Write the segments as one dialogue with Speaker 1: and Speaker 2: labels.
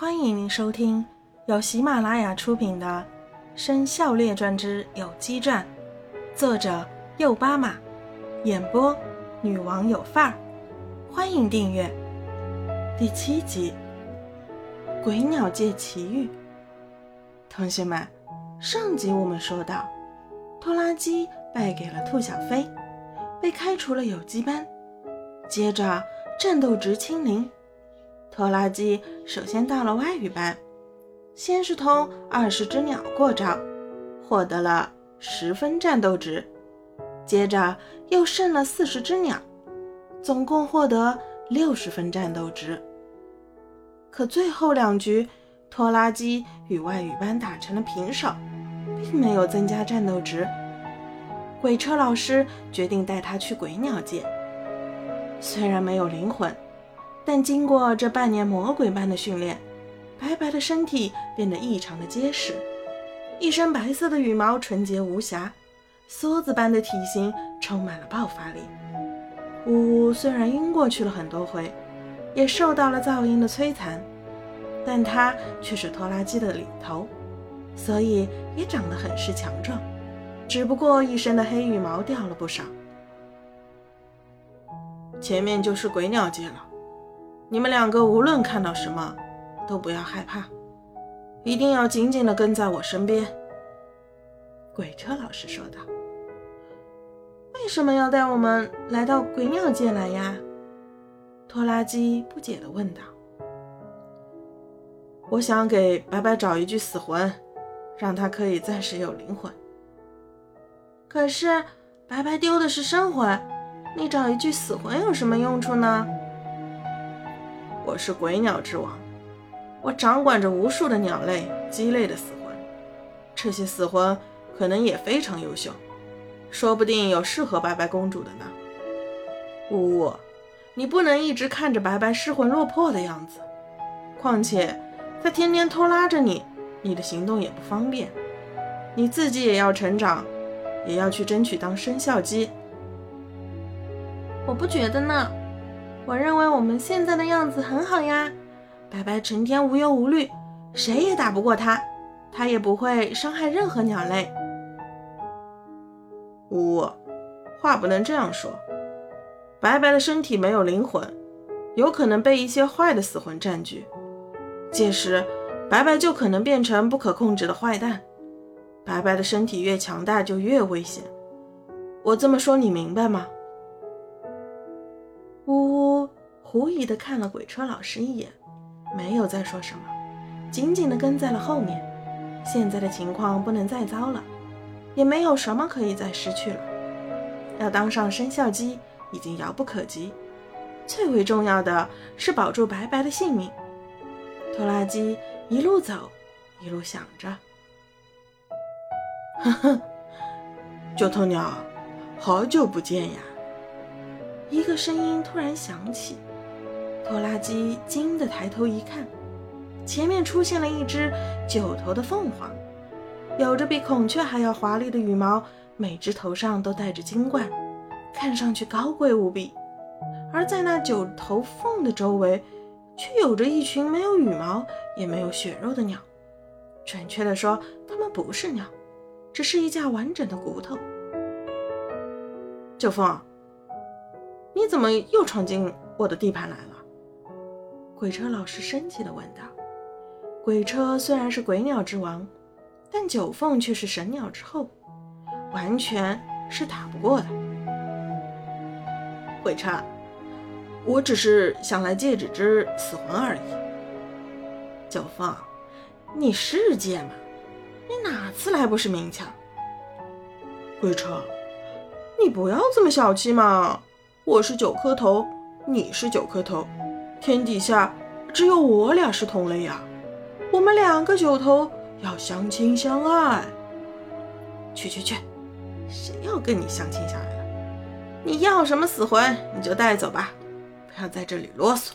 Speaker 1: 欢迎您收听由喜马拉雅出品的《生肖列传之有机传》，作者右巴马，演播女王有范儿。欢迎订阅。第七集《鬼鸟界奇遇》。同学们，上集我们说到，拖拉机败给了兔小飞，被开除了有机班，接着战斗值清零。拖拉机首先到了外语班，先是同二十只鸟过招，获得了十分战斗值，接着又剩了四十只鸟，总共获得六十分战斗值。可最后两局，拖拉机与外语班打成了平手，并没有增加战斗值。鬼车老师决定带他去鬼鸟界，虽然没有灵魂。但经过这半年魔鬼般的训练，白白的身体变得异常的结实，一身白色的羽毛纯洁无瑕，梭子般的体型充满了爆发力。呜呜，虽然晕过去了很多回，也受到了噪音的摧残，但它却是拖拉机的领头，所以也长得很是强壮。只不过一身的黑羽毛掉了不少。前面就是鬼鸟界了。你们两个无论看到什么，都不要害怕，一定要紧紧的跟在我身边。”鬼车老师说道。“为什么要带我们来到鬼鸟界来呀？”拖拉机不解的问道。“我想给白白找一具死魂，让他可以暂时有灵魂。可是白白丢的是生魂，你找一具死魂有什么用处呢？”我是鬼鸟之王，我掌管着无数的鸟类、鸡类的死魂，这些死魂可能也非常优秀，说不定有适合白白公主的呢。呜呜，你不能一直看着白白失魂落魄的样子，况且他天天拖拉着你，你的行动也不方便。你自己也要成长，也要去争取当生肖鸡。我不觉得呢。我认为我们现在的样子很好呀，白白成天无忧无虑，谁也打不过他，他也不会伤害任何鸟类。呜，话不能这样说，白白的身体没有灵魂，有可能被一些坏的死魂占据，届时白白就可能变成不可控制的坏蛋。白白的身体越强大就越危险，我这么说你明白吗？狐疑的看了鬼车老师一眼，没有再说什么，紧紧的跟在了后面。现在的情况不能再糟了，也没有什么可以再失去了。要当上生肖鸡已经遥不可及，最为重要的是保住白白的性命。拖拉机一路走，一路想着：“ 呵呵，九头鸟，好久不见呀。”一个声音突然响起，拖拉机惊得抬头一看，前面出现了一只九头的凤凰，有着比孔雀还要华丽的羽毛，每只头上都戴着金冠，看上去高贵无比。而在那九头凤的周围，却有着一群没有羽毛也没有血肉的鸟，准确的说，它们不是鸟，只是一架完整的骨头。九凤。你怎么又闯进我的地盘来了？鬼车老师生气地问道。鬼车虽然是鬼鸟之王，但九凤却是神鸟之后，完全是打不过的。鬼车，我只是想来借几只死魂而已。九凤，你是借吗？你哪次来不是明抢？鬼车，你不要这么小气嘛！我是九颗头，你是九颗头，天底下只有我俩是同类呀。我们两个九头要相亲相爱。去去去，谁要跟你相亲相爱了？你要什么死魂你就带走吧，不要在这里啰嗦。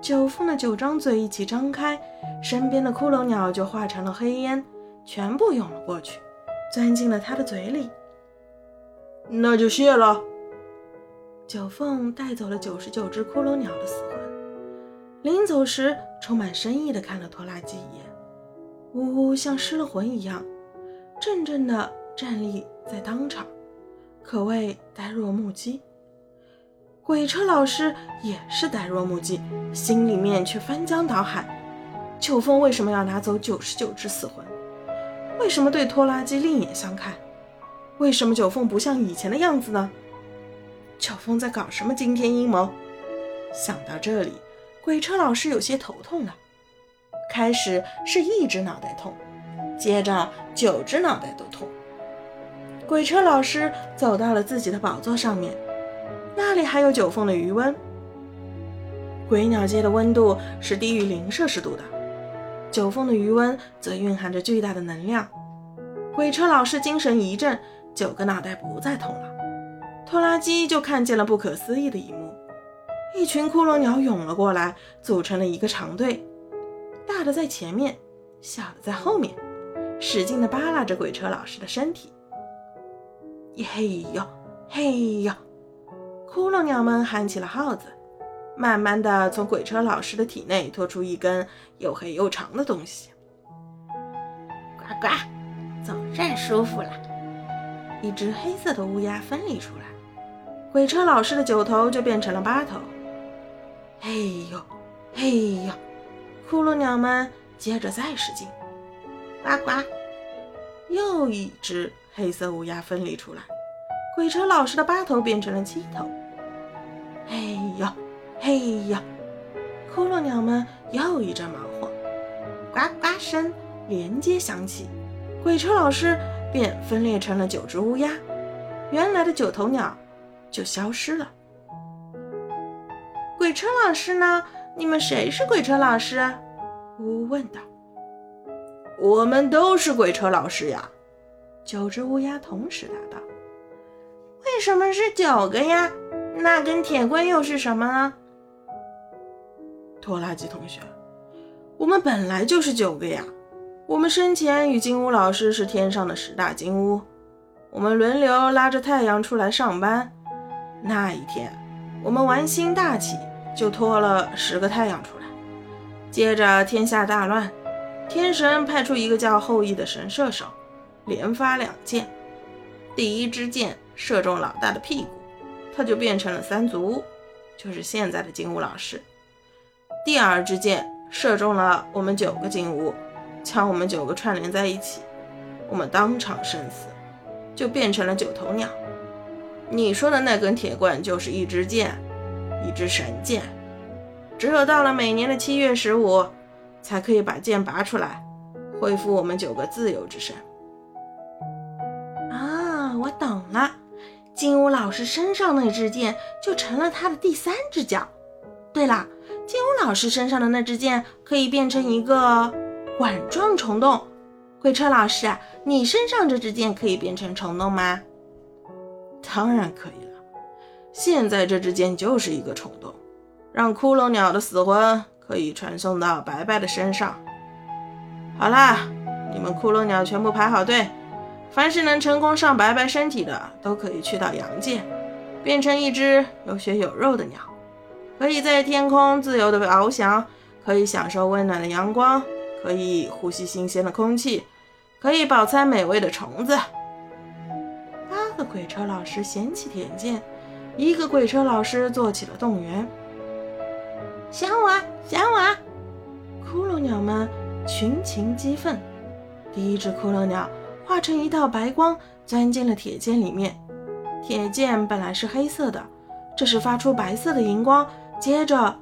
Speaker 1: 九凤的九张嘴一起张开，身边的骷髅鸟就化成了黑烟，全部涌了过去，钻进了他的嘴里。那就谢了。九凤带走了九十九只骷髅鸟的死魂，临走时充满深意地看了拖拉机一眼，呜呜像失了魂一样，怔怔地站立在当场，可谓呆若木鸡。鬼车老师也是呆若木鸡，心里面却翻江倒海。九凤为什么要拿走九十九只死魂？为什么对拖拉机另眼相看？为什么九凤不像以前的样子呢？九凤在搞什么惊天阴谋？想到这里，鬼车老师有些头痛了。开始是一只脑袋痛，接着九只脑袋都痛。鬼车老师走到了自己的宝座上面。那里还有九凤的余温。鬼鸟街的温度是低于零摄氏度的，九凤的余温则蕴含着巨大的能量。鬼车老师精神一振，九个脑袋不再痛了。拖拉机就看见了不可思议的一幕：一群骷髅鸟涌了过来，组成了一个长队，大的在前面，小的在后面，使劲地扒拉着鬼车老师的身体。嘿呦，嘿呦！骷髅鸟们喊起了号子，慢慢的从鬼车老师的体内拖出一根又黑又长的东西。
Speaker 2: 呱呱，总算舒服了。
Speaker 1: 一只黑色的乌鸦分离出来，鬼车老师的九头就变成了八头。嘿呦，嘿呦！骷髅鸟们接着再使劲，
Speaker 2: 呱呱，
Speaker 1: 又一只黑色乌鸦分离出来，鬼车老师的八头变成了七头。嘿呦，嘿呦！骷髅鸟们又一阵忙活，
Speaker 2: 呱呱声
Speaker 1: 连接响起，鬼车老师便分裂成了九只乌鸦，原来的九头鸟就消失了。鬼车老师呢？你们谁是鬼车老师？呜呜问道。
Speaker 3: 我们都是鬼车老师呀！
Speaker 1: 九只乌鸦同时答道。
Speaker 2: 为什么是九个呀？那根铁棍又是什么呢？
Speaker 1: 拖拉机同学，我们本来就是九个呀。我们生前与金乌老师是天上的十大金乌，我们轮流拉着太阳出来上班。那一天，我们玩心大起，就拖了十个太阳出来。接着天下大乱，天神派出一个叫后羿的神射手，连发两箭，第一支箭射中老大的屁股。他就变成了三足乌，就是现在的金乌老师。第二支箭射中了我们九个金乌，将我们九个串联在一起，我们当场生死，就变成了九头鸟。你说的那根铁棍就是一支箭，一支神箭。只有到了每年的七月十五，才可以把剑拔出来，恢复我们九个自由之身。
Speaker 2: 啊，我懂了。金乌老师身上那支箭就成了他的第三只脚。对了，金乌老师身上的那支箭可以变成一个管状虫洞。鬼车老师，你身上这支箭可以变成虫洞吗？
Speaker 1: 当然可以了。现在这支箭就是一个虫洞，让骷髅鸟的死魂可以传送到白白的身上。好啦，你们骷髅鸟全部排好队。凡是能成功上白白身体的，都可以去到阳界，变成一只有血有肉的鸟，可以在天空自由的翱翔，可以享受温暖的阳光，可以呼吸新鲜的空气，可以饱餐美味的虫子。鬼车老师捡起铁剑，一个鬼车老师做起了动员。
Speaker 2: 想我，想我！
Speaker 1: 骷髅鸟们群情激愤。第一只骷髅鸟。化成一道白光，钻进了铁剑里面。铁剑本来是黑色的，这时发出白色的荧光，接着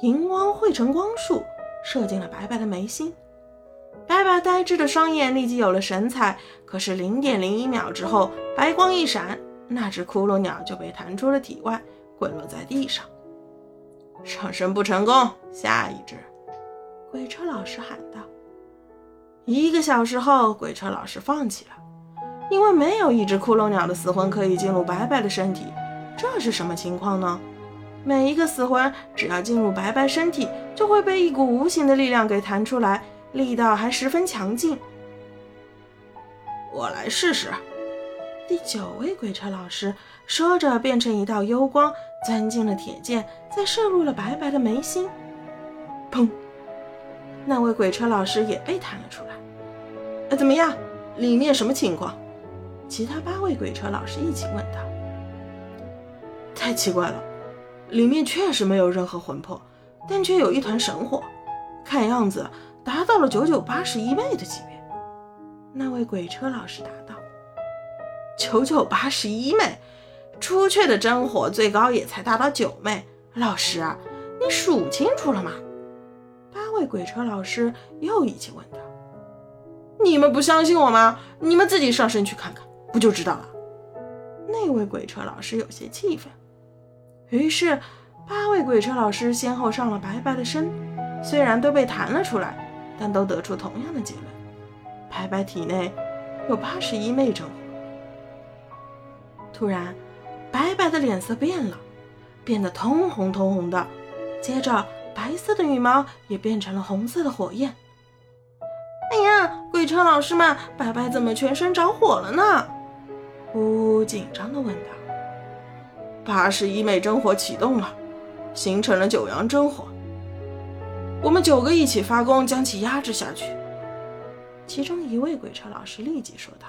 Speaker 1: 荧光汇成光束，射进了白白的眉心。白白呆滞的双眼立即有了神采。可是零点零一秒之后，白光一闪，那只骷髅鸟就被弹出了体外，滚落在地上。上身不成功，下一只。鬼车老师喊道。一个小时后，鬼车老师放弃了，因为没有一只骷髅鸟的死魂可以进入白白的身体。这是什么情况呢？每一个死魂只要进入白白身体，就会被一股无形的力量给弹出来，力道还十分强劲。
Speaker 3: 我来试试。
Speaker 1: 第九位鬼车老师说着，变成一道幽光，钻进了铁剑，再射入了白白的眉心。砰！那位鬼车老师也被弹了出来。哎，怎么样？里面什么情况？其他八位鬼车老师一起问道。太奇怪了，里面确实没有任何魂魄，但却有一团神火，看样子达到了九九八十一妹的级别。那位鬼车老师答道：“九九八十一枚，朱雀的真火最高也才达到九枚。老师，你数清楚了吗？”八位鬼车老师又一起问道：“你们不相信我吗？你们自己上身去看看，不就知道了。”那位鬼车老师有些气愤。于是，八位鬼车老师先后上了白白的身，虽然都被弹了出来，但都得出同样的结论：白白体内有八十一枚真火。突然，白白的脸色变了，变得通红通红的，接着白色的羽毛也变成了红色的火焰。哎呀，鬼车老师们，白白怎么全身着火了呢？呜呜，紧张地问道。八十一枚真火启动了，形成了九阳真火。我们九个一起发功，将其压制下去。其中一位鬼车老师立即说道：“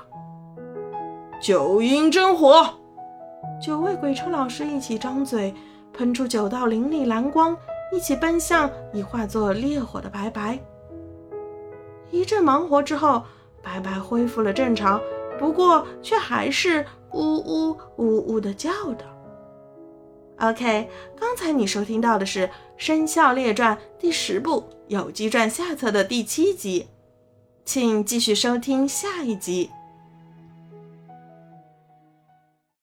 Speaker 1: 九阴真火！”九位鬼车老师一起张嘴，喷出九道凌厉蓝光，一起奔向已化作烈火的白白。一阵忙活之后，白白恢复了正常，不过却还是呜呜呜呜的叫的。OK，刚才你收听到的是《生肖列传》第十部《有机传》下册的第七集，请继续收听下一集。